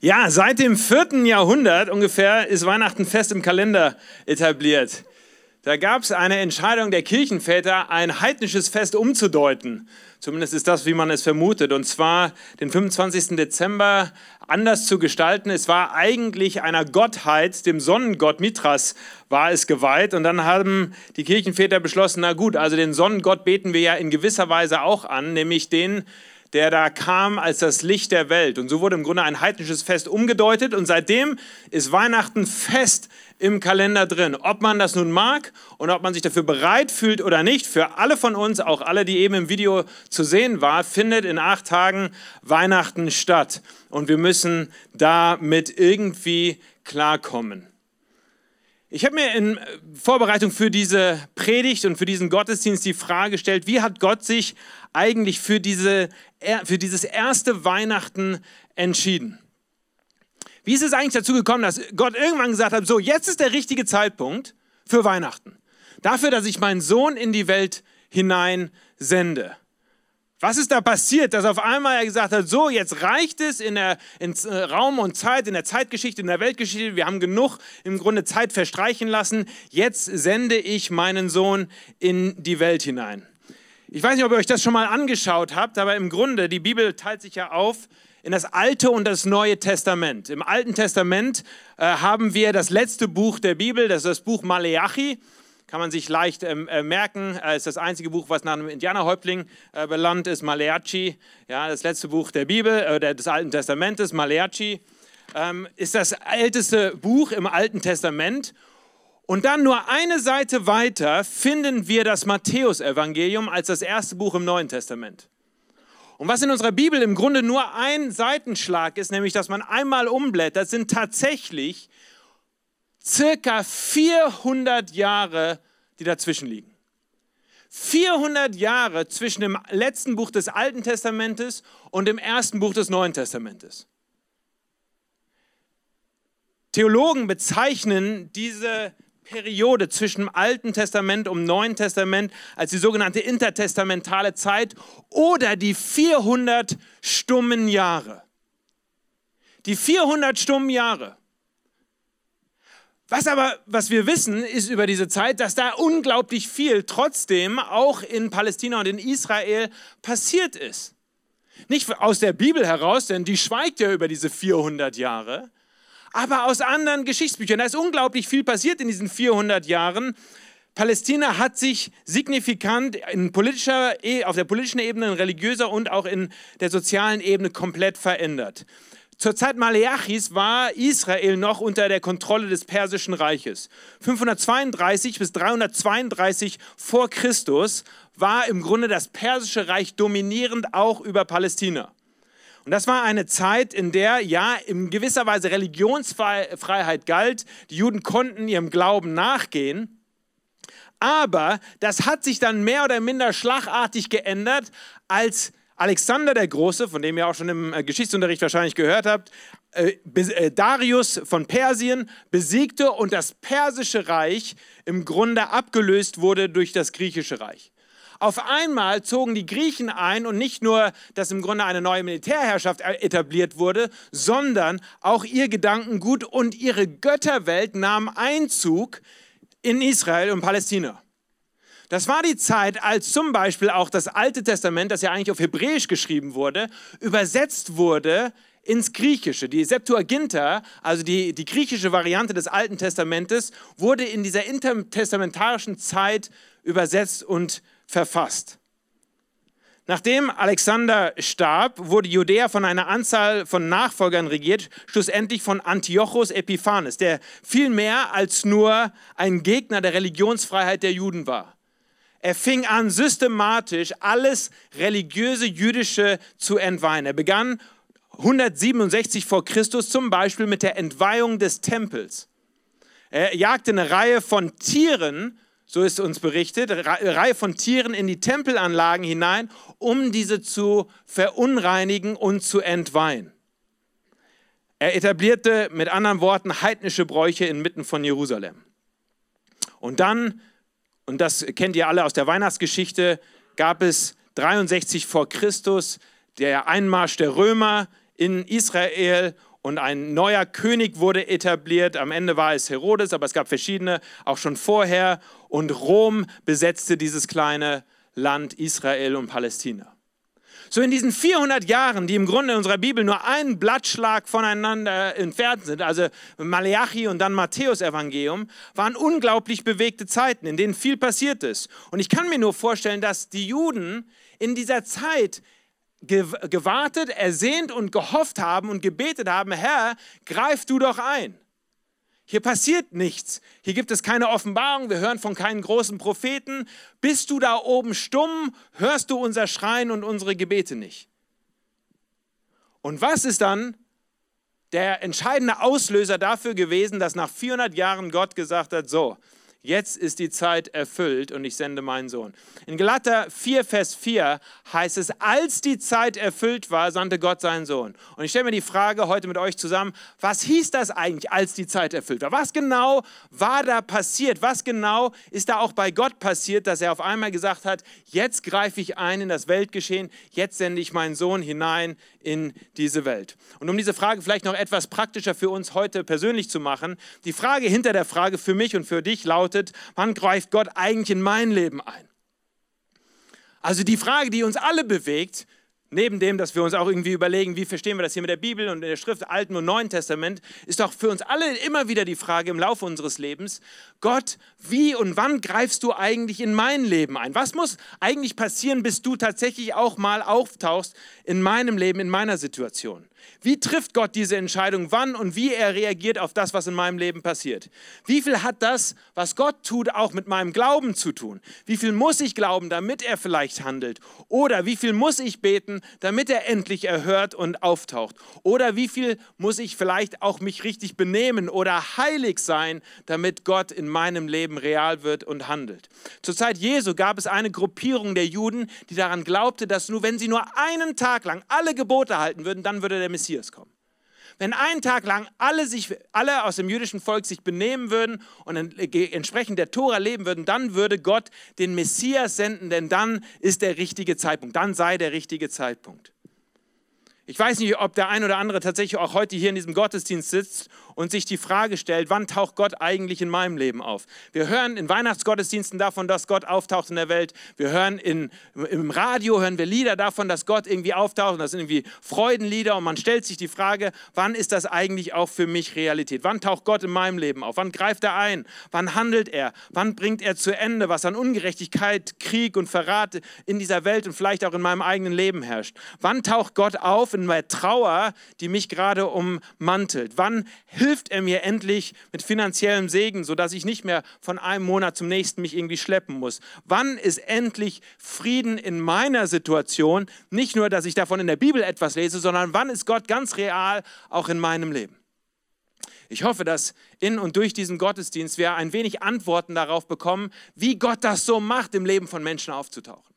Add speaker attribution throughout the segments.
Speaker 1: Ja, seit dem 4. Jahrhundert ungefähr ist Weihnachten fest im Kalender etabliert. Da gab es eine Entscheidung der Kirchenväter, ein heidnisches Fest umzudeuten. Zumindest ist das, wie man es vermutet. Und zwar den 25. Dezember anders zu gestalten. Es war eigentlich einer Gottheit, dem Sonnengott Mithras war es geweiht. Und dann haben die Kirchenväter beschlossen, na gut, also den Sonnengott beten wir ja in gewisser Weise auch an, nämlich den, der da kam als das Licht der Welt. Und so wurde im Grunde ein heidnisches Fest umgedeutet und seitdem ist Weihnachten fest im Kalender drin. Ob man das nun mag und ob man sich dafür bereit fühlt oder nicht, für alle von uns, auch alle, die eben im Video zu sehen waren, findet in acht Tagen Weihnachten statt. Und wir müssen damit irgendwie klarkommen. Ich habe mir in Vorbereitung für diese Predigt und für diesen Gottesdienst die Frage gestellt, wie hat Gott sich eigentlich für, diese, für dieses erste Weihnachten entschieden? Wie ist es eigentlich dazu gekommen, dass Gott irgendwann gesagt hat, so jetzt ist der richtige Zeitpunkt für Weihnachten. Dafür, dass ich meinen Sohn in die Welt hinein sende. Was ist da passiert, dass auf einmal er gesagt hat, so, jetzt reicht es in der in äh, Raum und Zeit, in der Zeitgeschichte, in der Weltgeschichte, wir haben genug im Grunde Zeit verstreichen lassen, jetzt sende ich meinen Sohn in die Welt hinein. Ich weiß nicht, ob ihr euch das schon mal angeschaut habt, aber im Grunde, die Bibel teilt sich ja auf in das Alte und das Neue Testament. Im Alten Testament äh, haben wir das letzte Buch der Bibel, das ist das Buch Maleachi kann man sich leicht ähm, äh, merken. Es ist das einzige Buch, was nach einem Indianerhäuptling äh, benannt ist, Maleachi. Ja, das letzte Buch der Bibel, äh, des Alten Testamentes, Maleachi, ähm, ist das älteste Buch im Alten Testament. Und dann nur eine Seite weiter finden wir das Matthäusevangelium als das erste Buch im Neuen Testament. Und was in unserer Bibel im Grunde nur ein Seitenschlag ist, nämlich dass man einmal umblättert, sind tatsächlich circa 400 Jahre, die dazwischen liegen. 400 Jahre zwischen dem letzten Buch des Alten Testamentes und dem ersten Buch des Neuen Testamentes. Theologen bezeichnen diese Periode zwischen dem Alten Testament und dem Neuen Testament als die sogenannte intertestamentale Zeit oder die 400 stummen Jahre. Die 400 stummen Jahre. Was aber, was wir wissen, ist über diese Zeit, dass da unglaublich viel trotzdem auch in Palästina und in Israel passiert ist. Nicht aus der Bibel heraus, denn die schweigt ja über diese 400 Jahre, aber aus anderen Geschichtsbüchern. Da ist unglaublich viel passiert in diesen 400 Jahren. Palästina hat sich signifikant in politischer, e, auf der politischen Ebene, in religiöser und auch in der sozialen Ebene komplett verändert. Zur Zeit Maleachis war Israel noch unter der Kontrolle des Persischen Reiches. 532 bis 332 vor Christus war im Grunde das Persische Reich dominierend auch über Palästina. Und das war eine Zeit, in der ja in gewisser Weise Religionsfreiheit galt. Die Juden konnten ihrem Glauben nachgehen. Aber das hat sich dann mehr oder minder schlagartig geändert, als Alexander der Große, von dem ihr auch schon im äh, Geschichtsunterricht wahrscheinlich gehört habt, äh, äh, Darius von Persien besiegte und das persische Reich im Grunde abgelöst wurde durch das griechische Reich. Auf einmal zogen die Griechen ein und nicht nur, dass im Grunde eine neue Militärherrschaft etabliert wurde, sondern auch ihr Gedankengut und ihre Götterwelt nahmen Einzug in Israel und Palästina. Das war die Zeit, als zum Beispiel auch das Alte Testament, das ja eigentlich auf Hebräisch geschrieben wurde, übersetzt wurde ins Griechische. Die Septuaginta, also die, die griechische Variante des Alten Testamentes, wurde in dieser intertestamentarischen Zeit übersetzt und verfasst. Nachdem Alexander starb, wurde Judäa von einer Anzahl von Nachfolgern regiert, schlussendlich von Antiochus Epiphanes, der viel mehr als nur ein Gegner der Religionsfreiheit der Juden war. Er fing an, systematisch alles religiöse Jüdische zu entweihen. Er begann 167 vor Christus zum Beispiel mit der Entweihung des Tempels. Er jagte eine Reihe von Tieren, so ist uns berichtet, eine Reihe von Tieren in die Tempelanlagen hinein, um diese zu verunreinigen und zu entweihen. Er etablierte mit anderen Worten heidnische Bräuche inmitten von Jerusalem. Und dann und das kennt ihr alle aus der Weihnachtsgeschichte, gab es 63 vor Christus der Einmarsch der Römer in Israel und ein neuer König wurde etabliert. Am Ende war es Herodes, aber es gab verschiedene auch schon vorher. Und Rom besetzte dieses kleine Land Israel und Palästina. So in diesen 400 Jahren, die im Grunde in unserer Bibel nur einen Blattschlag voneinander entfernt sind, also Malachi und dann Matthäus Evangelium, waren unglaublich bewegte Zeiten, in denen viel passiert ist. Und ich kann mir nur vorstellen, dass die Juden in dieser Zeit gewartet, ersehnt und gehofft haben und gebetet haben, Herr, greif du doch ein. Hier passiert nichts. Hier gibt es keine Offenbarung. Wir hören von keinen großen Propheten. Bist du da oben stumm? Hörst du unser Schreien und unsere Gebete nicht? Und was ist dann der entscheidende Auslöser dafür gewesen, dass nach 400 Jahren Gott gesagt hat, so, jetzt ist die Zeit erfüllt und ich sende meinen Sohn. In Galater 4, Vers 4 heißt es, als die Zeit erfüllt war, sandte Gott seinen Sohn. Und ich stelle mir die Frage heute mit euch zusammen, was hieß das eigentlich, als die Zeit erfüllt war? Was genau war da passiert? Was genau ist da auch bei Gott passiert, dass er auf einmal gesagt hat, jetzt greife ich ein in das Weltgeschehen, jetzt sende ich meinen Sohn hinein in diese Welt. Und um diese Frage vielleicht noch etwas praktischer für uns heute persönlich zu machen, die Frage hinter der Frage für mich und für dich lautet, wann greift Gott eigentlich in mein Leben ein? Also die Frage, die uns alle bewegt, Neben dem, dass wir uns auch irgendwie überlegen, wie verstehen wir das hier mit der Bibel und in der Schrift Alten und Neuen Testament, ist doch für uns alle immer wieder die Frage im Laufe unseres Lebens, Gott, wie und wann greifst du eigentlich in mein Leben ein? Was muss eigentlich passieren, bis du tatsächlich auch mal auftauchst in meinem Leben, in meiner Situation? Wie trifft Gott diese Entscheidung, wann und wie er reagiert auf das, was in meinem Leben passiert? Wie viel hat das, was Gott tut, auch mit meinem Glauben zu tun? Wie viel muss ich glauben, damit er vielleicht handelt? Oder wie viel muss ich beten, damit er endlich erhört und auftaucht? Oder wie viel muss ich vielleicht auch mich richtig benehmen oder heilig sein, damit Gott in meinem Leben real wird und handelt? Zur Zeit Jesu gab es eine Gruppierung der Juden, die daran glaubte, dass nur wenn sie nur einen Tag lang alle Gebote halten würden, dann würde der Messias Messias kommen. Wenn einen Tag lang alle, sich, alle aus dem jüdischen Volk sich benehmen würden und entsprechend der Tora leben würden, dann würde Gott den Messias senden, denn dann ist der richtige Zeitpunkt, dann sei der richtige Zeitpunkt. Ich weiß nicht, ob der ein oder andere tatsächlich auch heute hier in diesem Gottesdienst sitzt und sich die Frage stellt, wann taucht Gott eigentlich in meinem Leben auf? Wir hören in Weihnachtsgottesdiensten davon, dass Gott auftaucht in der Welt. Wir hören in, im Radio, hören wir Lieder davon, dass Gott irgendwie auftaucht. Das sind irgendwie Freudenlieder und man stellt sich die Frage, wann ist das eigentlich auch für mich Realität? Wann taucht Gott in meinem Leben auf? Wann greift er ein? Wann handelt er? Wann bringt er zu Ende, was an Ungerechtigkeit, Krieg und Verrat in dieser Welt und vielleicht auch in meinem eigenen Leben herrscht? Wann taucht Gott auf in der Trauer, die mich gerade ummantelt? Wann hilft hilft er mir endlich mit finanziellem Segen, sodass ich nicht mehr von einem Monat zum nächsten mich irgendwie schleppen muss? Wann ist endlich Frieden in meiner Situation? Nicht nur, dass ich davon in der Bibel etwas lese, sondern wann ist Gott ganz real auch in meinem Leben? Ich hoffe, dass in und durch diesen Gottesdienst wir ein wenig Antworten darauf bekommen, wie Gott das so macht, im Leben von Menschen aufzutauchen.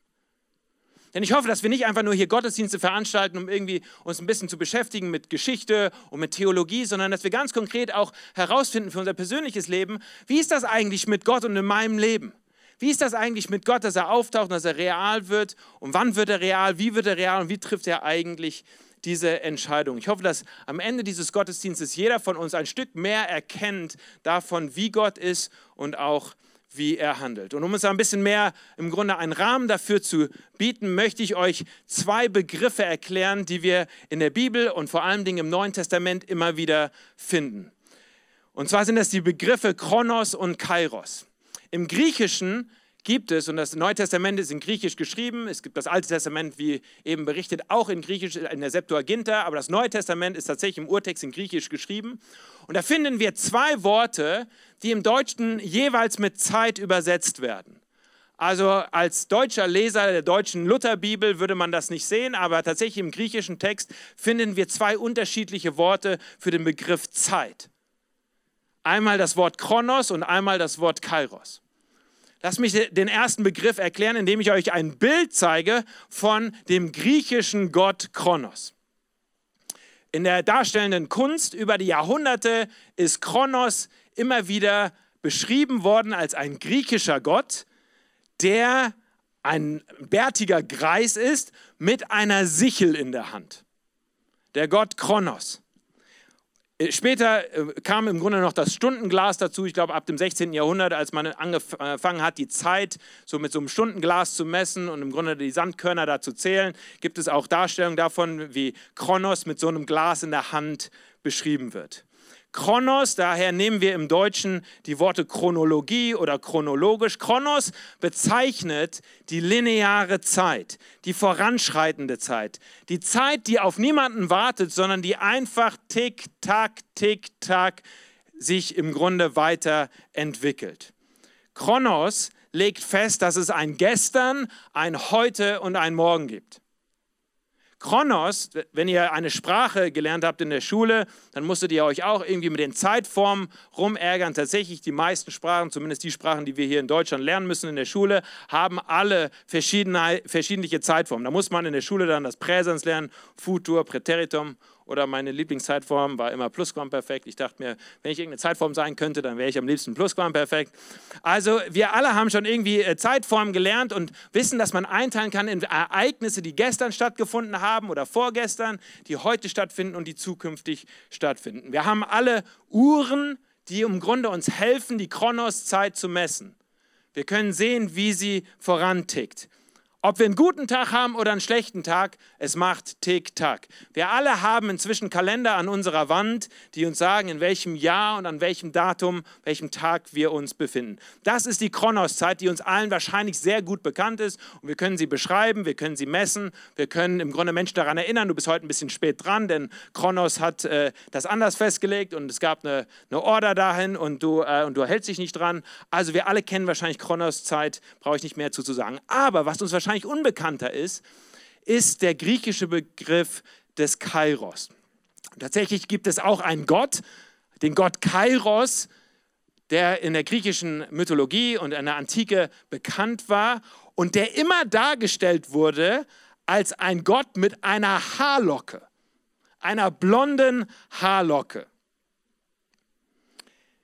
Speaker 1: Denn ich hoffe, dass wir nicht einfach nur hier Gottesdienste veranstalten, um irgendwie uns ein bisschen zu beschäftigen mit Geschichte und mit Theologie, sondern dass wir ganz konkret auch herausfinden für unser persönliches Leben, wie ist das eigentlich mit Gott und in meinem Leben? Wie ist das eigentlich mit Gott, dass er auftaucht und dass er real wird? Und wann wird er real? Wie wird er real? Und wie trifft er eigentlich diese Entscheidung? Ich hoffe, dass am Ende dieses Gottesdienstes jeder von uns ein Stück mehr erkennt davon, wie Gott ist und auch wie er handelt. Und um uns ein bisschen mehr im Grunde einen Rahmen dafür zu bieten, möchte ich euch zwei Begriffe erklären, die wir in der Bibel und vor allen Dingen im Neuen Testament immer wieder finden. Und zwar sind das die Begriffe Kronos und Kairos. Im Griechischen gibt es, und das Neue Testament ist in Griechisch geschrieben, es gibt das Alte Testament, wie eben berichtet, auch in Griechisch, in der Septuaginta, aber das Neue Testament ist tatsächlich im Urtext in Griechisch geschrieben. Und da finden wir zwei Worte, die im Deutschen jeweils mit Zeit übersetzt werden. Also als deutscher Leser der deutschen Lutherbibel würde man das nicht sehen, aber tatsächlich im griechischen Text finden wir zwei unterschiedliche Worte für den Begriff Zeit. Einmal das Wort Kronos und einmal das Wort Kairos. Lass mich den ersten Begriff erklären, indem ich euch ein Bild zeige von dem griechischen Gott Kronos. In der darstellenden Kunst über die Jahrhunderte ist Kronos immer wieder beschrieben worden als ein griechischer Gott, der ein bärtiger Greis ist mit einer Sichel in der Hand. Der Gott Kronos. Später äh, kam im Grunde noch das Stundenglas dazu, ich glaube ab dem 16. Jahrhundert, als man angefangen hat, die Zeit so mit so einem Stundenglas zu messen und im Grunde die Sandkörner da zu zählen, gibt es auch Darstellungen davon, wie Kronos mit so einem Glas in der Hand beschrieben wird. Chronos, daher nehmen wir im Deutschen die Worte Chronologie oder chronologisch. Chronos bezeichnet die lineare Zeit, die voranschreitende Zeit, die Zeit, die auf niemanden wartet, sondern die einfach tick, tack, tick, tack sich im Grunde weiterentwickelt. Chronos legt fest, dass es ein Gestern, ein Heute und ein Morgen gibt. Chronos, wenn ihr eine Sprache gelernt habt in der Schule, dann musstet ihr euch auch irgendwie mit den Zeitformen rumärgern. Tatsächlich, die meisten Sprachen, zumindest die Sprachen, die wir hier in Deutschland lernen müssen in der Schule, haben alle verschiedene, verschiedliche Zeitformen. Da muss man in der Schule dann das Präsens lernen, Futur, Präteritum oder meine Lieblingszeitform war immer Plusquamperfekt. Ich dachte mir, wenn ich irgendeine Zeitform sein könnte, dann wäre ich am liebsten Plusquamperfekt. Also wir alle haben schon irgendwie äh, Zeitformen gelernt und wissen, dass man einteilen kann in Ereignisse, die gestern stattgefunden haben oder vorgestern, die heute stattfinden und die zukünftig stattfinden. Wir haben alle Uhren, die im Grunde uns helfen, die Chronoszeit zu messen. Wir können sehen, wie sie vorantickt. Ob wir einen guten Tag haben oder einen schlechten Tag, es macht Tick-Tack. Wir alle haben inzwischen Kalender an unserer Wand, die uns sagen, in welchem Jahr und an welchem Datum, welchem Tag wir uns befinden. Das ist die Kronoszeit, die uns allen wahrscheinlich sehr gut bekannt ist. Und wir können sie beschreiben, wir können sie messen, wir können im Grunde Menschen daran erinnern, du bist heute ein bisschen spät dran, denn Kronos hat äh, das anders festgelegt und es gab eine, eine Order dahin und du, äh, und du hältst dich nicht dran. Also wir alle kennen wahrscheinlich Kronoszeit, brauche ich nicht mehr zu, zu sagen. Aber was uns wahrscheinlich wahrscheinlich unbekannter ist, ist der griechische Begriff des Kairos. Tatsächlich gibt es auch einen Gott, den Gott Kairos, der in der griechischen Mythologie und in der Antike bekannt war und der immer dargestellt wurde als ein Gott mit einer Haarlocke, einer blonden Haarlocke.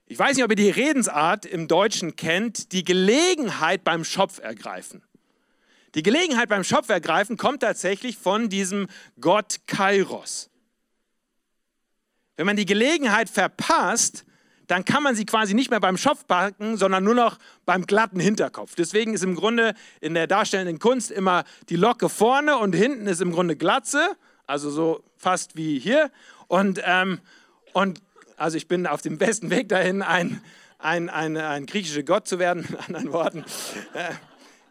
Speaker 1: Ich weiß nicht, ob ihr die Redensart im Deutschen kennt, die Gelegenheit beim Schopf ergreifen. Die Gelegenheit beim Schopf ergreifen kommt tatsächlich von diesem Gott Kairos. Wenn man die Gelegenheit verpasst, dann kann man sie quasi nicht mehr beim Schopf packen, sondern nur noch beim glatten Hinterkopf. Deswegen ist im Grunde in der darstellenden Kunst immer die Locke vorne und hinten ist im Grunde Glatze, also so fast wie hier. Und, ähm, und also ich bin auf dem besten Weg dahin, ein, ein, ein, ein griechischer Gott zu werden, mit anderen Worten.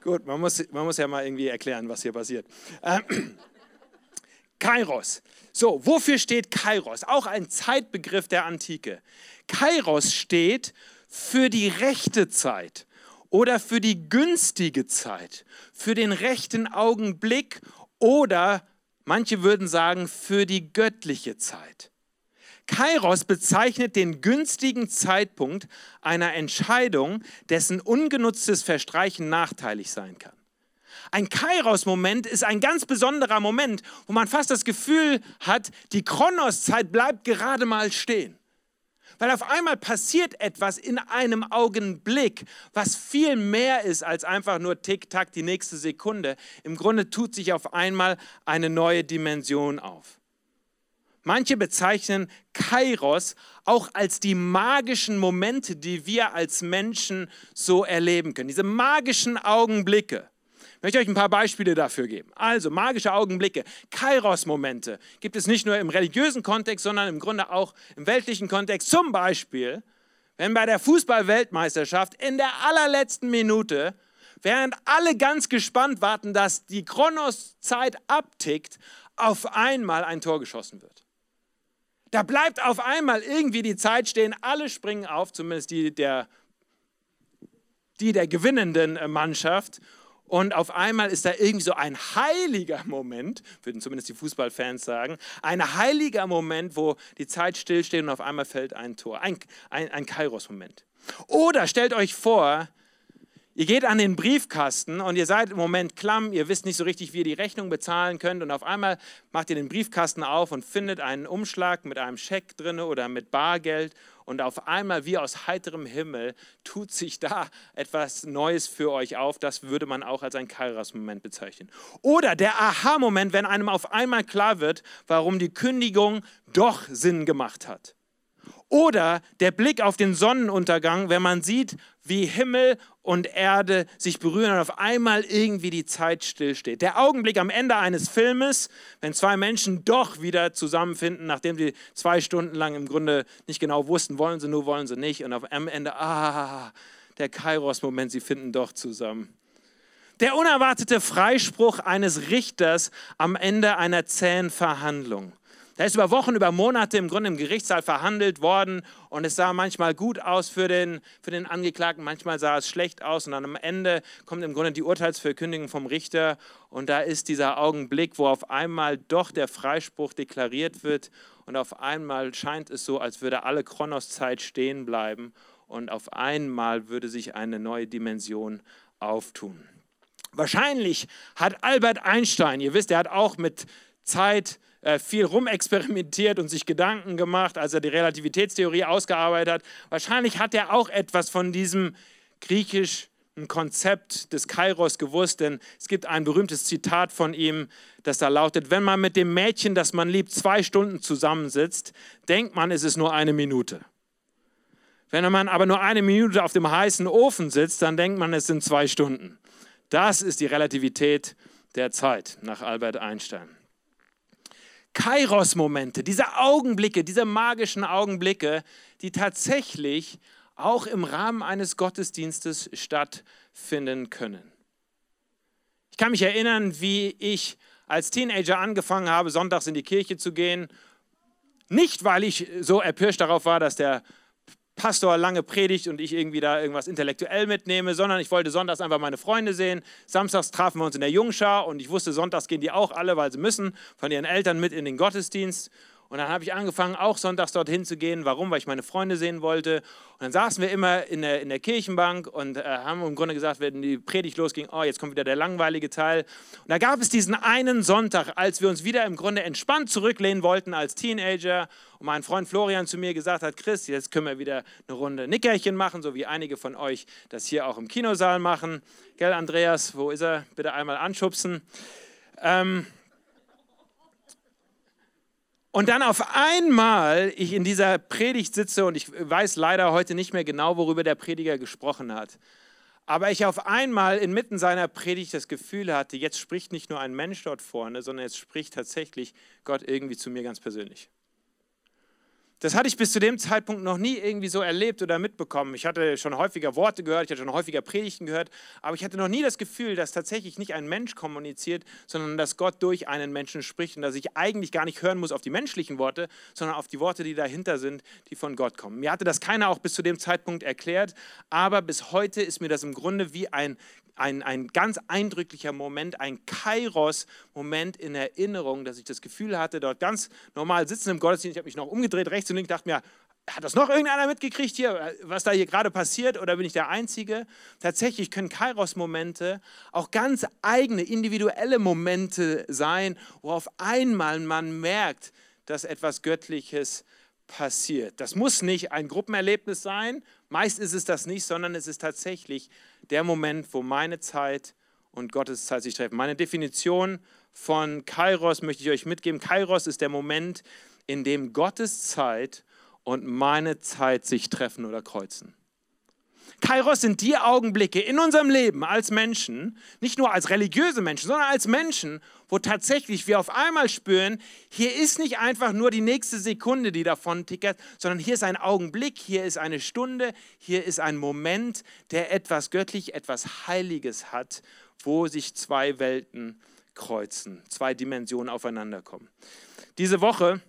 Speaker 1: Gut, man muss, man muss ja mal irgendwie erklären, was hier passiert. Ähm, Kairos. So, wofür steht Kairos? Auch ein Zeitbegriff der Antike. Kairos steht für die rechte Zeit oder für die günstige Zeit, für den rechten Augenblick oder manche würden sagen für die göttliche Zeit. Kairos bezeichnet den günstigen Zeitpunkt einer Entscheidung, dessen ungenutztes Verstreichen nachteilig sein kann. Ein Kairos-Moment ist ein ganz besonderer Moment, wo man fast das Gefühl hat, die Kronoszeit bleibt gerade mal stehen. Weil auf einmal passiert etwas in einem Augenblick, was viel mehr ist als einfach nur Tick-Tack die nächste Sekunde. Im Grunde tut sich auf einmal eine neue Dimension auf. Manche bezeichnen Kairos auch als die magischen Momente, die wir als Menschen so erleben können. Diese magischen Augenblicke. Ich möchte euch ein paar Beispiele dafür geben. Also magische Augenblicke, Kairos-Momente gibt es nicht nur im religiösen Kontext, sondern im Grunde auch im weltlichen Kontext. Zum Beispiel, wenn bei der Fußball-Weltmeisterschaft in der allerletzten Minute, während alle ganz gespannt warten, dass die Kronoszeit abtickt, auf einmal ein Tor geschossen wird. Da bleibt auf einmal irgendwie die Zeit stehen, alle springen auf, zumindest die der, die der gewinnenden äh, Mannschaft. Und auf einmal ist da irgendwie so ein heiliger Moment, würden zumindest die Fußballfans sagen, ein heiliger Moment, wo die Zeit stillsteht und auf einmal fällt ein Tor, ein, ein, ein Kairos-Moment. Oder stellt euch vor, Ihr geht an den Briefkasten und ihr seid im Moment klamm, ihr wisst nicht so richtig, wie ihr die Rechnung bezahlen könnt und auf einmal macht ihr den Briefkasten auf und findet einen Umschlag mit einem Scheck drin oder mit Bargeld und auf einmal wie aus heiterem Himmel tut sich da etwas Neues für euch auf. Das würde man auch als ein Kairos-Moment bezeichnen. Oder der Aha-Moment, wenn einem auf einmal klar wird, warum die Kündigung doch Sinn gemacht hat. Oder der Blick auf den Sonnenuntergang, wenn man sieht, wie Himmel und Erde sich berühren und auf einmal irgendwie die Zeit stillsteht. Der Augenblick am Ende eines Filmes, wenn zwei Menschen doch wieder zusammenfinden, nachdem sie zwei Stunden lang im Grunde nicht genau wussten, wollen sie nur, wollen sie nicht. Und am Ende, ah, der Kairos-Moment, sie finden doch zusammen. Der unerwartete Freispruch eines Richters am Ende einer zähen Verhandlung. Da ist über Wochen, über Monate im Grunde im Gerichtssaal verhandelt worden und es sah manchmal gut aus für den, für den Angeklagten, manchmal sah es schlecht aus und dann am Ende kommt im Grunde die Urteilsverkündigung vom Richter und da ist dieser Augenblick, wo auf einmal doch der Freispruch deklariert wird und auf einmal scheint es so, als würde alle Kronoszeit stehen bleiben und auf einmal würde sich eine neue Dimension auftun. Wahrscheinlich hat Albert Einstein, ihr wisst, er hat auch mit Zeit viel rumexperimentiert und sich Gedanken gemacht, als er die Relativitätstheorie ausgearbeitet hat. Wahrscheinlich hat er auch etwas von diesem griechischen Konzept des Kairos gewusst, denn es gibt ein berühmtes Zitat von ihm, das da lautet, wenn man mit dem Mädchen, das man liebt, zwei Stunden zusammensitzt, denkt man, es ist nur eine Minute. Wenn man aber nur eine Minute auf dem heißen Ofen sitzt, dann denkt man, es sind zwei Stunden. Das ist die Relativität der Zeit nach Albert Einstein. Kairos-Momente, diese Augenblicke, diese magischen Augenblicke, die tatsächlich auch im Rahmen eines Gottesdienstes stattfinden können. Ich kann mich erinnern, wie ich als Teenager angefangen habe, sonntags in die Kirche zu gehen. Nicht, weil ich so erpirscht darauf war, dass der Pastor lange predigt und ich irgendwie da irgendwas intellektuell mitnehme, sondern ich wollte sonntags einfach meine Freunde sehen. Samstags trafen wir uns in der Jungschar und ich wusste, sonntags gehen die auch alle, weil sie müssen, von ihren Eltern mit in den Gottesdienst. Und dann habe ich angefangen, auch sonntags dorthin zu gehen. Warum? Weil ich meine Freunde sehen wollte. Und dann saßen wir immer in der, in der Kirchenbank und äh, haben im Grunde gesagt, wenn die Predigt losging, oh, jetzt kommt wieder der langweilige Teil. Und da gab es diesen einen Sonntag, als wir uns wieder im Grunde entspannt zurücklehnen wollten als Teenager. Und mein Freund Florian zu mir gesagt hat, Chris, jetzt können wir wieder eine Runde Nickerchen machen, so wie einige von euch das hier auch im Kinosaal machen. Gell, Andreas, wo ist er? Bitte einmal anschubsen. Ähm, und dann auf einmal ich in dieser Predigt sitze und ich weiß leider heute nicht mehr genau, worüber der Prediger gesprochen hat. Aber ich auf einmal inmitten seiner Predigt das Gefühl hatte, jetzt spricht nicht nur ein Mensch dort vorne, sondern jetzt spricht tatsächlich Gott irgendwie zu mir ganz persönlich. Das hatte ich bis zu dem Zeitpunkt noch nie irgendwie so erlebt oder mitbekommen. Ich hatte schon häufiger Worte gehört, ich hatte schon häufiger Predigten gehört, aber ich hatte noch nie das Gefühl, dass tatsächlich nicht ein Mensch kommuniziert, sondern dass Gott durch einen Menschen spricht und dass ich eigentlich gar nicht hören muss auf die menschlichen Worte, sondern auf die Worte, die dahinter sind, die von Gott kommen. Mir hatte das keiner auch bis zu dem Zeitpunkt erklärt, aber bis heute ist mir das im Grunde wie ein ein, ein ganz eindrücklicher Moment, ein Kairos-Moment in Erinnerung, dass ich das Gefühl hatte, dort ganz normal sitzen im Gottesdienst, ich habe mich noch umgedreht, rechts und links, dachte mir, hat das noch irgendeiner mitgekriegt hier, was da hier gerade passiert oder bin ich der Einzige? Tatsächlich können Kairos-Momente auch ganz eigene, individuelle Momente sein, wo auf einmal man merkt, dass etwas Göttliches passiert. Das muss nicht ein Gruppenerlebnis sein, meist ist es das nicht, sondern es ist tatsächlich der Moment, wo meine Zeit und Gottes Zeit sich treffen. Meine Definition von Kairos möchte ich euch mitgeben. Kairos ist der Moment, in dem Gottes Zeit und meine Zeit sich treffen oder kreuzen. Kairos sind die Augenblicke in unserem Leben als Menschen, nicht nur als religiöse Menschen, sondern als Menschen, wo tatsächlich wir auf einmal spüren, hier ist nicht einfach nur die nächste Sekunde, die davon tickert, sondern hier ist ein Augenblick, hier ist eine Stunde, hier ist ein Moment, der etwas göttlich, etwas Heiliges hat, wo sich zwei Welten kreuzen, zwei Dimensionen aufeinander kommen. Diese Woche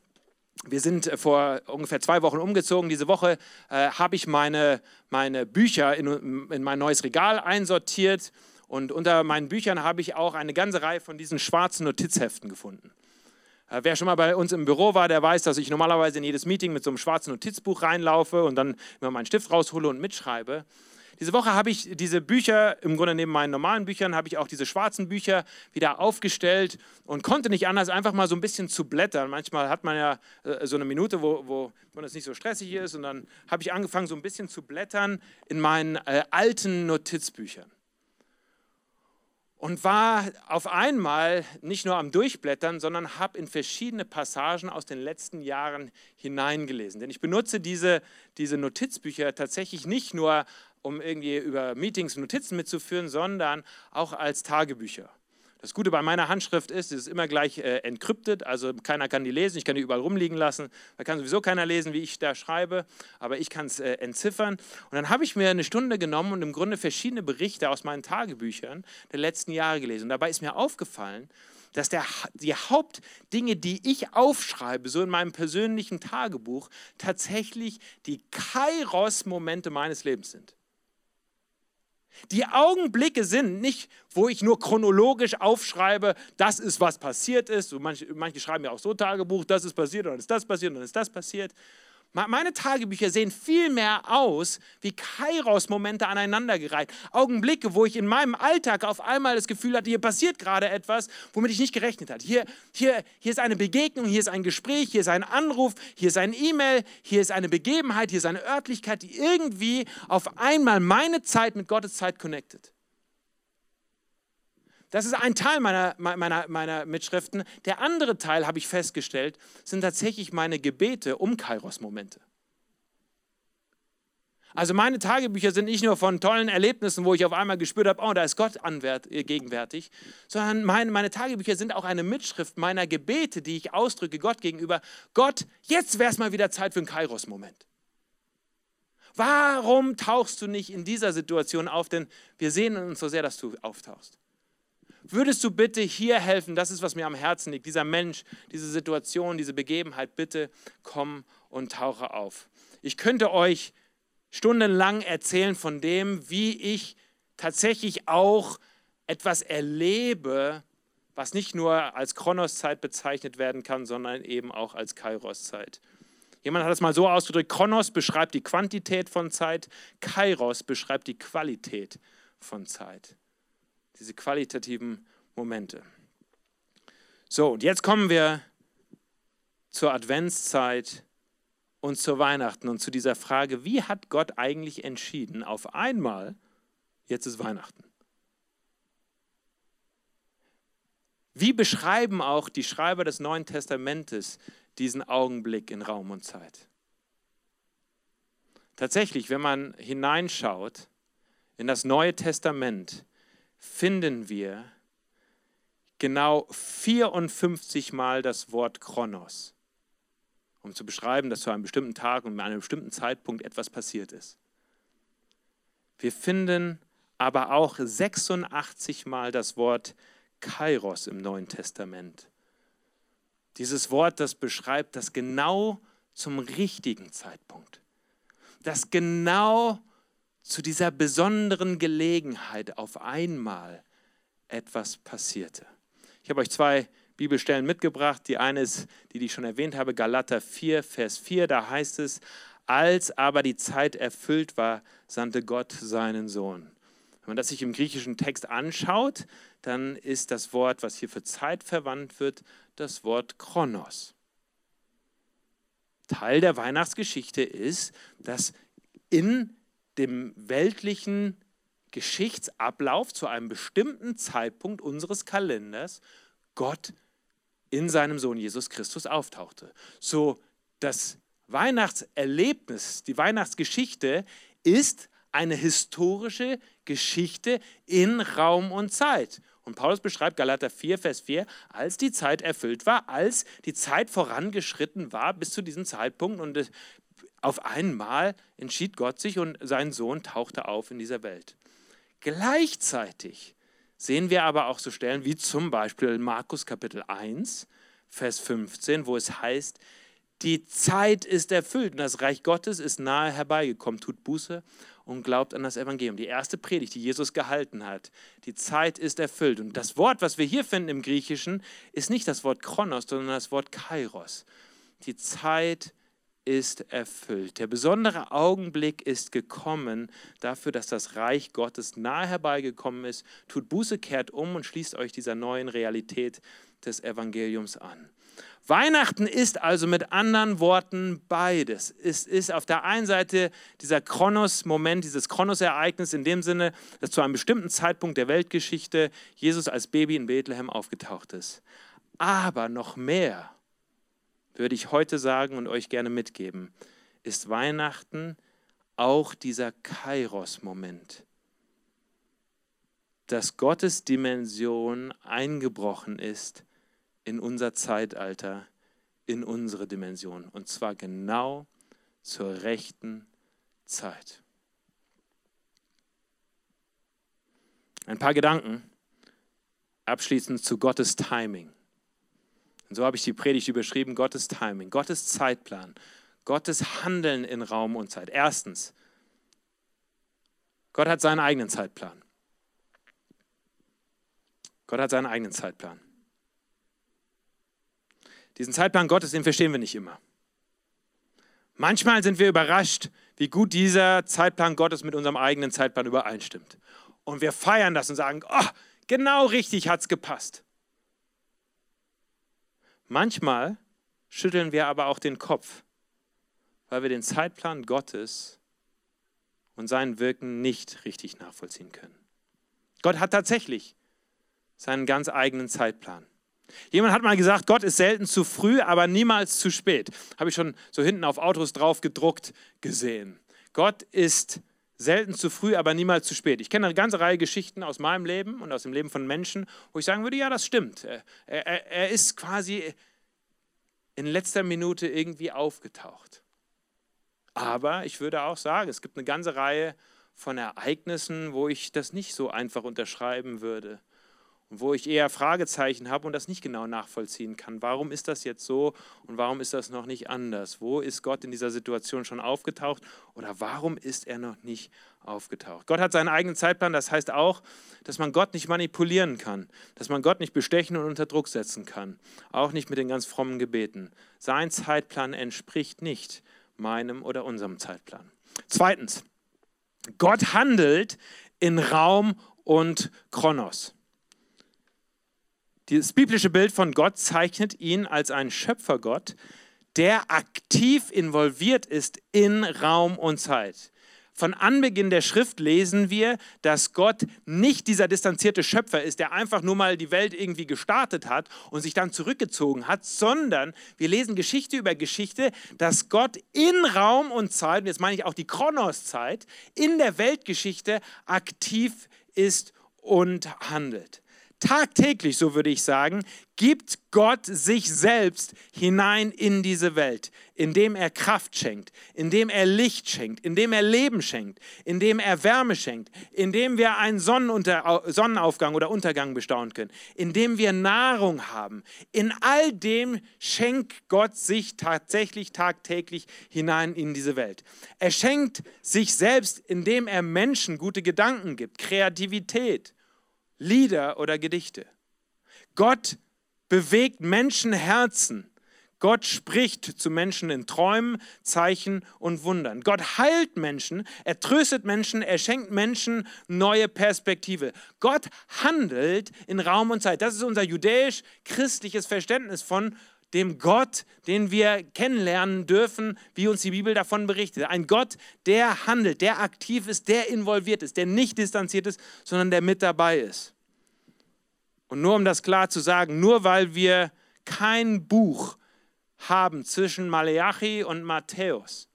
Speaker 1: wir sind äh, vor ungefähr zwei Wochen umgezogen. Diese Woche äh, habe ich meine, meine Bücher in, in mein neues Regal einsortiert und unter meinen Büchern habe ich auch eine ganze Reihe von diesen schwarzen Notizheften gefunden. Äh, wer schon mal bei uns im Büro war, der weiß, dass ich normalerweise in jedes Meeting mit so einem schwarzen Notizbuch reinlaufe und dann immer meinen Stift raushole und mitschreibe. Diese Woche habe ich diese Bücher, im Grunde neben meinen normalen Büchern, habe ich auch diese schwarzen Bücher wieder aufgestellt und konnte nicht anders, einfach mal so ein bisschen zu blättern. Manchmal hat man ja äh, so eine Minute, wo, wo, wo das nicht so stressig ist und dann habe ich angefangen, so ein bisschen zu blättern in meinen äh, alten Notizbüchern. und war auf einmal nicht nur am Durchblättern, sondern habe in verschiedene Passagen aus den letzten Jahren hineingelesen. Denn ich benutze diese, diese Notizbücher tatsächlich nicht nur, um irgendwie über Meetings Notizen mitzuführen, sondern auch als Tagebücher. Das Gute bei meiner Handschrift ist, es ist immer gleich äh, entkryptet, also keiner kann die lesen, ich kann die überall rumliegen lassen. Da kann sowieso keiner lesen, wie ich da schreibe, aber ich kann es äh, entziffern. Und dann habe ich mir eine Stunde genommen und im Grunde verschiedene Berichte aus meinen Tagebüchern der letzten Jahre gelesen. Und dabei ist mir aufgefallen, dass der, die Hauptdinge, die ich aufschreibe, so in meinem persönlichen Tagebuch, tatsächlich die Kairos-Momente meines Lebens sind. Die Augenblicke sind nicht, wo ich nur chronologisch aufschreibe, das ist, was passiert ist. Manche, manche schreiben ja auch so Tagebuch, das ist passiert, dann ist das passiert, dann ist das passiert. Meine Tagebücher sehen viel mehr aus wie Kairos-Momente aneinandergereiht. Augenblicke, wo ich in meinem Alltag auf einmal das Gefühl hatte, hier passiert gerade etwas, womit ich nicht gerechnet hatte. Hier, hier, hier ist eine Begegnung, hier ist ein Gespräch, hier ist ein Anruf, hier ist ein E-Mail, hier ist eine Begebenheit, hier ist eine Örtlichkeit, die irgendwie auf einmal meine Zeit mit Gottes Zeit connectet. Das ist ein Teil meiner, meiner, meiner Mitschriften. Der andere Teil, habe ich festgestellt, sind tatsächlich meine Gebete um Kairos-Momente. Also meine Tagebücher sind nicht nur von tollen Erlebnissen, wo ich auf einmal gespürt habe, oh, da ist Gott anwert, äh, gegenwärtig, sondern meine, meine Tagebücher sind auch eine Mitschrift meiner Gebete, die ich ausdrücke Gott gegenüber. Gott, jetzt wäre es mal wieder Zeit für einen Kairos-Moment. Warum tauchst du nicht in dieser Situation auf? Denn wir sehen uns so sehr, dass du auftauchst würdest du bitte hier helfen? Das ist, was mir am Herzen liegt. Dieser Mensch, diese Situation, diese Begebenheit, bitte komm und tauche auf. Ich könnte euch stundenlang erzählen von dem, wie ich tatsächlich auch etwas erlebe, was nicht nur als Kronoszeit bezeichnet werden kann, sondern eben auch als Kairoszeit. Jemand hat es mal so ausgedrückt, Kronos beschreibt die Quantität von Zeit, Kairos beschreibt die Qualität von Zeit diese qualitativen Momente. So, und jetzt kommen wir zur Adventszeit und zur Weihnachten und zu dieser Frage, wie hat Gott eigentlich entschieden, auf einmal, jetzt ist Weihnachten. Wie beschreiben auch die Schreiber des Neuen Testamentes diesen Augenblick in Raum und Zeit? Tatsächlich, wenn man hineinschaut in das Neue Testament, finden wir genau 54 Mal das Wort Kronos, um zu beschreiben, dass zu einem bestimmten Tag und an einem bestimmten Zeitpunkt etwas passiert ist. Wir finden aber auch 86 Mal das Wort Kairos im Neuen Testament. Dieses Wort, das beschreibt, dass genau zum richtigen Zeitpunkt, dass genau zu dieser besonderen Gelegenheit auf einmal etwas passierte. Ich habe euch zwei Bibelstellen mitgebracht. Die eine ist, die, ich schon erwähnt habe, Galater 4, Vers 4. Da heißt es, als aber die Zeit erfüllt war, sandte Gott seinen Sohn. Wenn man das sich im griechischen Text anschaut, dann ist das Wort, was hier für Zeit verwandt wird, das Wort Chronos. Teil der Weihnachtsgeschichte ist, dass in dem weltlichen Geschichtsablauf zu einem bestimmten Zeitpunkt unseres Kalenders Gott in seinem Sohn Jesus Christus auftauchte. So das Weihnachtserlebnis, die Weihnachtsgeschichte ist eine historische Geschichte in Raum und Zeit. Und Paulus beschreibt Galater 4, Vers 4, als die Zeit erfüllt war, als die Zeit vorangeschritten war bis zu diesem Zeitpunkt und auf einmal entschied Gott sich und sein Sohn tauchte auf in dieser Welt. Gleichzeitig sehen wir aber auch so Stellen wie zum Beispiel Markus Kapitel 1, Vers 15, wo es heißt, die Zeit ist erfüllt und das Reich Gottes ist nahe herbeigekommen. Tut Buße und glaubt an das Evangelium. Die erste Predigt, die Jesus gehalten hat. Die Zeit ist erfüllt. Und das Wort, was wir hier finden im Griechischen, ist nicht das Wort Chronos, sondern das Wort Kairos. Die Zeit ist erfüllt. Der besondere Augenblick ist gekommen dafür, dass das Reich Gottes nahe herbeigekommen ist. Tut Buße, kehrt um und schließt euch dieser neuen Realität des Evangeliums an. Weihnachten ist also mit anderen Worten beides. Es ist auf der einen Seite dieser Kronos-Moment, dieses Kronos-Ereignis in dem Sinne, dass zu einem bestimmten Zeitpunkt der Weltgeschichte Jesus als Baby in Bethlehem aufgetaucht ist. Aber noch mehr, würde ich heute sagen und euch gerne mitgeben, ist Weihnachten auch dieser Kairos-Moment, dass Gottes Dimension eingebrochen ist in unser Zeitalter, in unsere Dimension. Und zwar genau zur rechten Zeit. Ein paar Gedanken abschließend zu Gottes Timing. Und so habe ich die Predigt überschrieben, Gottes Timing, Gottes Zeitplan, Gottes Handeln in Raum und Zeit. Erstens, Gott hat seinen eigenen Zeitplan. Gott hat seinen eigenen Zeitplan. Diesen Zeitplan Gottes, den verstehen wir nicht immer. Manchmal sind wir überrascht, wie gut dieser Zeitplan Gottes mit unserem eigenen Zeitplan übereinstimmt. Und wir feiern das und sagen, oh, genau richtig hat es gepasst. Manchmal schütteln wir aber auch den Kopf, weil wir den Zeitplan Gottes und sein Wirken nicht richtig nachvollziehen können. Gott hat tatsächlich seinen ganz eigenen Zeitplan. Jemand hat mal gesagt, Gott ist selten zu früh, aber niemals zu spät. Habe ich schon so hinten auf Autos drauf gedruckt gesehen. Gott ist selten zu früh, aber niemals zu spät. Ich kenne eine ganze Reihe Geschichten aus meinem Leben und aus dem Leben von Menschen, wo ich sagen würde, ja, das stimmt. Er, er, er ist quasi in letzter Minute irgendwie aufgetaucht. Aber ich würde auch sagen, es gibt eine ganze Reihe von Ereignissen, wo ich das nicht so einfach unterschreiben würde wo ich eher Fragezeichen habe und das nicht genau nachvollziehen kann. Warum ist das jetzt so und warum ist das noch nicht anders? Wo ist Gott in dieser Situation schon aufgetaucht oder warum ist er noch nicht aufgetaucht? Gott hat seinen eigenen Zeitplan, das heißt auch, dass man Gott nicht manipulieren kann, dass man Gott nicht bestechen und unter Druck setzen kann, auch nicht mit den ganz frommen Gebeten. Sein Zeitplan entspricht nicht meinem oder unserem Zeitplan. Zweitens, Gott handelt in Raum und Chronos. Das biblische Bild von Gott zeichnet ihn als einen Schöpfergott, der aktiv involviert ist in Raum und Zeit. Von Anbeginn der Schrift lesen wir, dass Gott nicht dieser distanzierte Schöpfer ist, der einfach nur mal die Welt irgendwie gestartet hat und sich dann zurückgezogen hat, sondern wir lesen Geschichte über Geschichte, dass Gott in Raum und Zeit, und jetzt meine ich auch die Kronoszeit, in der Weltgeschichte aktiv ist und handelt. Tagtäglich, so würde ich sagen, gibt Gott sich selbst hinein in diese Welt, indem er Kraft schenkt, indem er Licht schenkt, indem er Leben schenkt, indem er Wärme schenkt, indem wir einen Sonnenaufgang oder Untergang bestaunen können, indem wir Nahrung haben. In all dem schenkt Gott sich tatsächlich tagtäglich hinein in diese Welt. Er schenkt sich selbst, indem er Menschen gute Gedanken gibt, Kreativität Lieder oder Gedichte. Gott bewegt Menschenherzen. Gott spricht zu Menschen in Träumen, Zeichen und Wundern. Gott heilt Menschen, er tröstet Menschen, er schenkt Menschen neue Perspektive. Gott handelt in Raum und Zeit. Das ist unser judäisch-christliches Verständnis von dem Gott, den wir kennenlernen dürfen, wie uns die Bibel davon berichtet. Ein Gott, der handelt, der aktiv ist, der involviert ist, der nicht distanziert ist, sondern der mit dabei ist. Und nur um das klar zu sagen, nur weil wir kein Buch haben zwischen Maleachi und Matthäus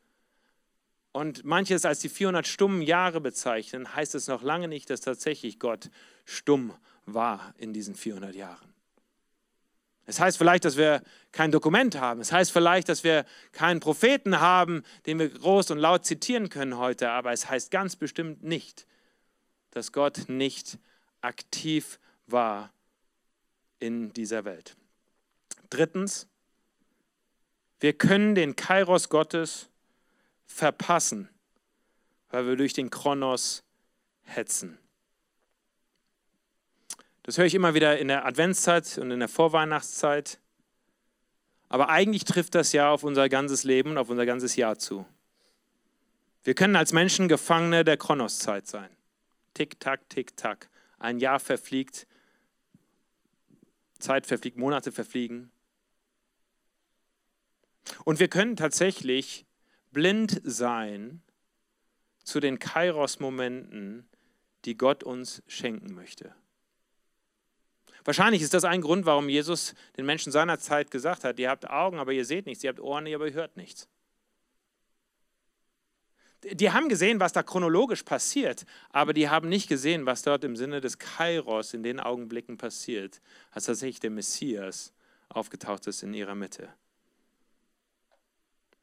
Speaker 1: und manches als die 400 stummen Jahre bezeichnen, heißt es noch lange nicht, dass tatsächlich Gott stumm war in diesen 400 Jahren. Es heißt vielleicht, dass wir kein Dokument haben. Es heißt vielleicht, dass wir keinen Propheten haben, den wir groß und laut zitieren können heute. Aber es heißt ganz bestimmt nicht, dass Gott nicht aktiv war in dieser Welt. Drittens, wir können den Kairos Gottes verpassen, weil wir durch den Kronos hetzen. Das höre ich immer wieder in der Adventszeit und in der Vorweihnachtszeit. Aber eigentlich trifft das ja auf unser ganzes Leben und auf unser ganzes Jahr zu. Wir können als Menschen Gefangene der Kronoszeit sein. Tick, tack, tick, tack. Ein Jahr verfliegt, Zeit verfliegt, Monate verfliegen. Und wir können tatsächlich blind sein zu den Kairos-Momenten, die Gott uns schenken möchte. Wahrscheinlich ist das ein Grund, warum Jesus den Menschen seiner Zeit gesagt hat, ihr habt Augen, aber ihr seht nichts, ihr habt Ohren, aber ihr hört nichts. Die haben gesehen, was da chronologisch passiert, aber die haben nicht gesehen, was dort im Sinne des Kairos in den Augenblicken passiert, als tatsächlich der Messias aufgetaucht ist in ihrer Mitte.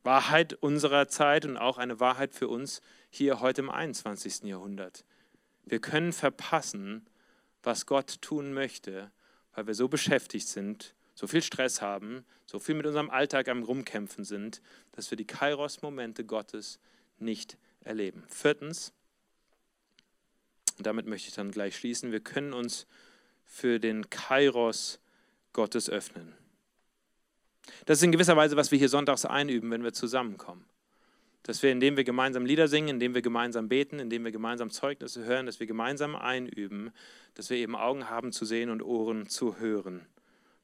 Speaker 1: Wahrheit unserer Zeit und auch eine Wahrheit für uns hier heute im 21. Jahrhundert. Wir können verpassen, was Gott tun möchte, weil wir so beschäftigt sind, so viel Stress haben, so viel mit unserem Alltag am Rumkämpfen sind, dass wir die Kairos-Momente Gottes nicht erleben. Viertens, und damit möchte ich dann gleich schließen, wir können uns für den Kairos Gottes öffnen. Das ist in gewisser Weise, was wir hier sonntags einüben, wenn wir zusammenkommen. Dass wir, indem wir gemeinsam Lieder singen, indem wir gemeinsam beten, indem wir gemeinsam Zeugnisse hören, dass wir gemeinsam einüben, dass wir eben Augen haben zu sehen und Ohren zu hören,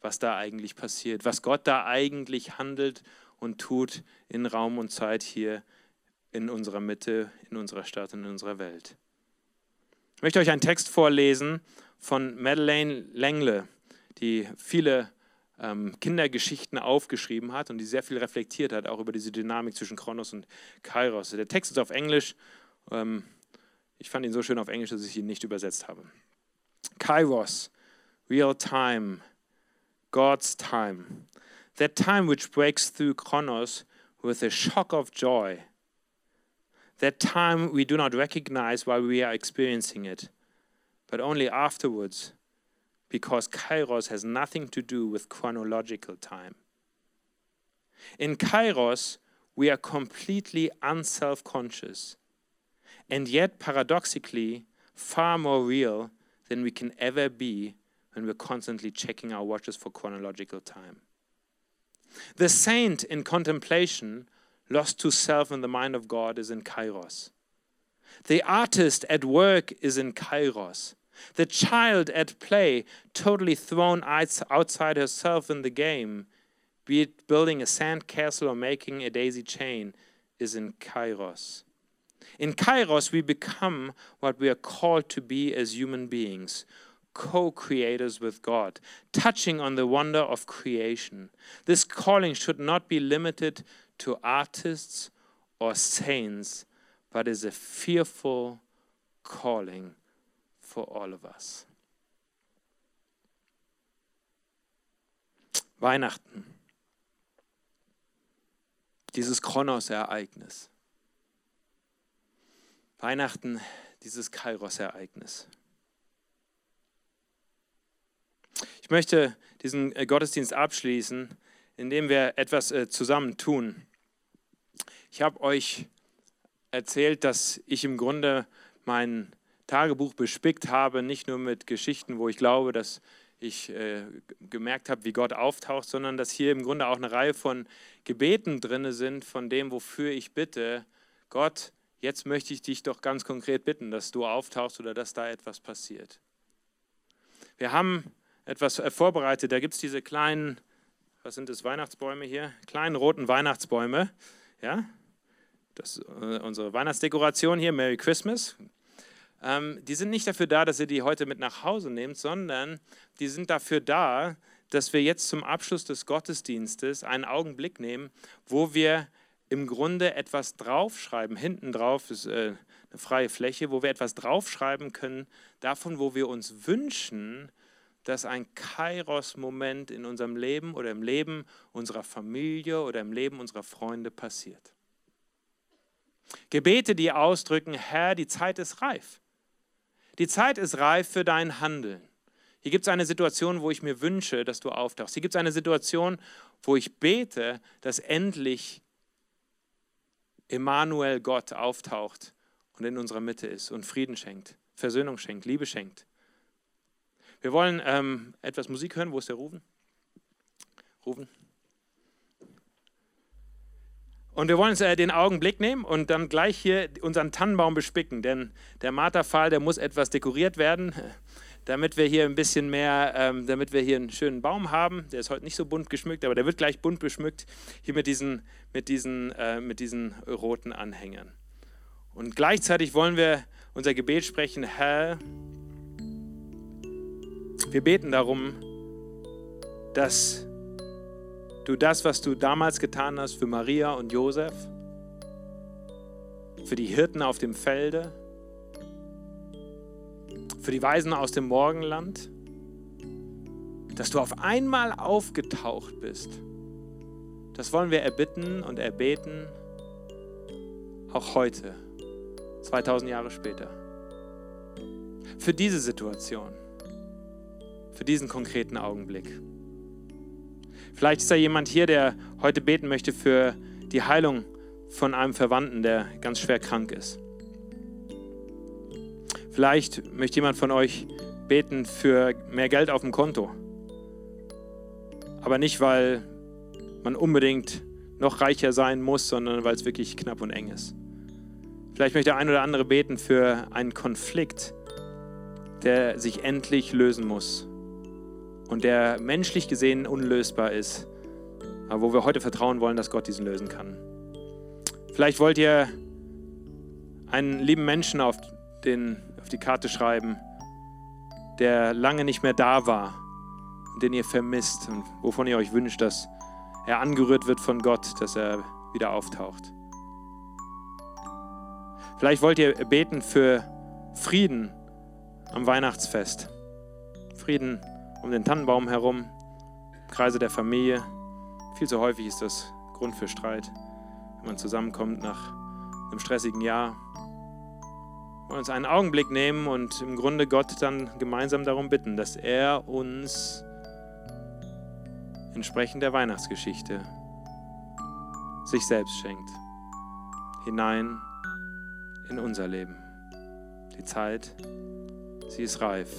Speaker 1: was da eigentlich passiert, was Gott da eigentlich handelt und tut in Raum und Zeit hier in unserer Mitte, in unserer Stadt, in unserer Welt. Ich möchte euch einen Text vorlesen von Madeleine Lengle, die viele ähm, Kindergeschichten aufgeschrieben hat und die sehr viel reflektiert hat, auch über diese Dynamik zwischen Kronos und Kairos. Der Text ist auf Englisch. Ähm, ich fand ihn so schön auf Englisch, dass ich ihn nicht übersetzt habe. Kairos, real time, God's time. That time which breaks through Kronos with a shock of joy. That time we do not recognize while we are experiencing it, but only afterwards because kairos has nothing to do with chronological time. In kairos, we are completely unself conscious, and yet paradoxically, far more real than we can ever be when we're constantly checking our watches for chronological time. The saint in contemplation, lost to self in the mind of God, is in kairos. The artist at work is in kairos. The child at play, totally thrown outside herself in the game, be it building a sand castle or making a daisy chain, is in Kairos. In Kairos, we become what we are called to be as human beings co creators with God, touching on the wonder of creation. This calling should not be limited to artists or saints, but is a fearful calling for all of us. Weihnachten. Dieses Kronos-Ereignis. Weihnachten, dieses Kairos-Ereignis. Ich möchte diesen äh, Gottesdienst abschließen, indem wir etwas äh, zusammen tun. Ich habe euch erzählt, dass ich im Grunde mein Tagebuch bespickt habe, nicht nur mit Geschichten, wo ich glaube, dass ich äh, gemerkt habe, wie Gott auftaucht, sondern dass hier im Grunde auch eine Reihe von Gebeten drin sind, von dem, wofür ich bitte, Gott, jetzt möchte ich dich doch ganz konkret bitten, dass du auftauchst oder dass da etwas passiert. Wir haben etwas äh, vorbereitet, da gibt es diese kleinen, was sind das, Weihnachtsbäume hier? Kleinen roten Weihnachtsbäume, ja, das ist äh, unsere Weihnachtsdekoration hier, Merry Christmas, ähm, die sind nicht dafür da, dass ihr die heute mit nach Hause nehmt, sondern die sind dafür da, dass wir jetzt zum Abschluss des Gottesdienstes einen Augenblick nehmen, wo wir im Grunde etwas draufschreiben. Hinten drauf ist äh, eine freie Fläche, wo wir etwas draufschreiben können, davon, wo wir uns wünschen, dass ein Kairos-Moment in unserem Leben oder im Leben unserer Familie oder im Leben unserer Freunde passiert. Gebete, die ausdrücken, Herr, die Zeit ist reif. Die Zeit ist reif für dein Handeln. Hier gibt es eine Situation, wo ich mir wünsche, dass du auftauchst. Hier gibt es eine Situation, wo ich bete, dass endlich Emmanuel Gott auftaucht und in unserer Mitte ist und Frieden schenkt, Versöhnung schenkt, Liebe schenkt. Wir wollen ähm, etwas Musik hören. Wo ist der Rufen? Rufen. Und wir wollen uns äh, den Augenblick nehmen und dann gleich hier unseren Tannenbaum bespicken, denn der Marterpfahl, der muss etwas dekoriert werden. damit wir hier ein bisschen mehr, ähm, damit wir hier einen schönen Baum haben. Der ist heute nicht so bunt geschmückt, aber der wird gleich bunt beschmückt, hier mit diesen, mit diesen, äh, mit diesen roten Anhängern. Und gleichzeitig wollen wir unser Gebet sprechen, Herr, wir beten darum, dass du das, was du damals getan hast für Maria und Josef, für die Hirten auf dem Felde, für die Weisen aus dem Morgenland, dass du auf einmal aufgetaucht bist. Das wollen wir erbitten und erbeten, auch heute, 2000 Jahre später. Für diese Situation, für diesen konkreten Augenblick. Vielleicht ist da jemand hier, der heute beten möchte für die Heilung von einem Verwandten, der ganz schwer krank ist. Vielleicht möchte jemand von euch beten für mehr Geld auf dem Konto. Aber nicht, weil man unbedingt noch reicher sein muss, sondern weil es wirklich knapp und eng ist. Vielleicht möchte ein oder andere beten für einen Konflikt, der sich endlich lösen muss und der menschlich gesehen unlösbar ist, aber wo wir heute vertrauen wollen, dass Gott diesen lösen kann. Vielleicht wollt ihr einen lieben Menschen auf den auf die Karte schreiben, der lange nicht mehr da war und den ihr vermisst und wovon ihr euch wünscht, dass er angerührt wird von Gott, dass er wieder auftaucht. Vielleicht wollt ihr beten für Frieden am Weihnachtsfest. Frieden um den Tannenbaum herum, im Kreise der Familie. Viel zu häufig ist das Grund für Streit, wenn man zusammenkommt nach einem stressigen Jahr wollen uns einen Augenblick nehmen und im Grunde Gott dann gemeinsam darum bitten, dass er uns entsprechend der Weihnachtsgeschichte sich selbst schenkt, hinein in unser Leben. Die Zeit, sie ist reif.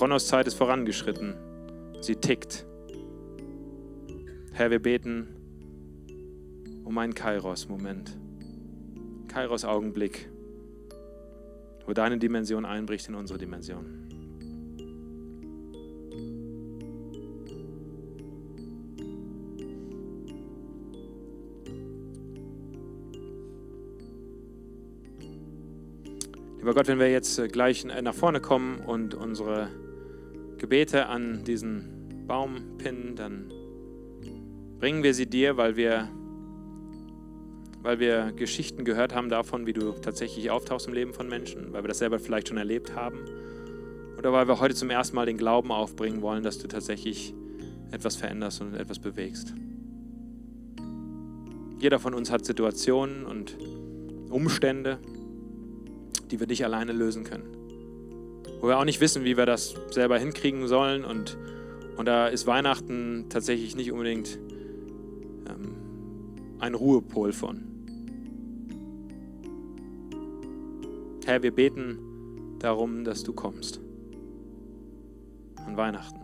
Speaker 1: Kronoszeit ist vorangeschritten. Sie tickt. Herr, wir beten um einen Kairos-Moment. Kairos-Augenblick wo deine Dimension einbricht in unsere Dimension. Lieber Gott, wenn wir jetzt gleich nach vorne kommen und unsere Gebete an diesen Baum pinnen, dann bringen wir sie dir, weil wir weil wir Geschichten gehört haben davon, wie du tatsächlich auftauchst im Leben von Menschen, weil wir das selber vielleicht schon erlebt haben oder weil wir heute zum ersten Mal den Glauben aufbringen wollen, dass du tatsächlich etwas veränderst und etwas bewegst. Jeder von uns hat Situationen und Umstände, die wir nicht alleine lösen können. Wo wir auch nicht wissen, wie wir das selber hinkriegen sollen. Und, und da ist Weihnachten tatsächlich nicht unbedingt ähm, ein Ruhepol von. Herr, wir beten darum, dass du kommst an Weihnachten.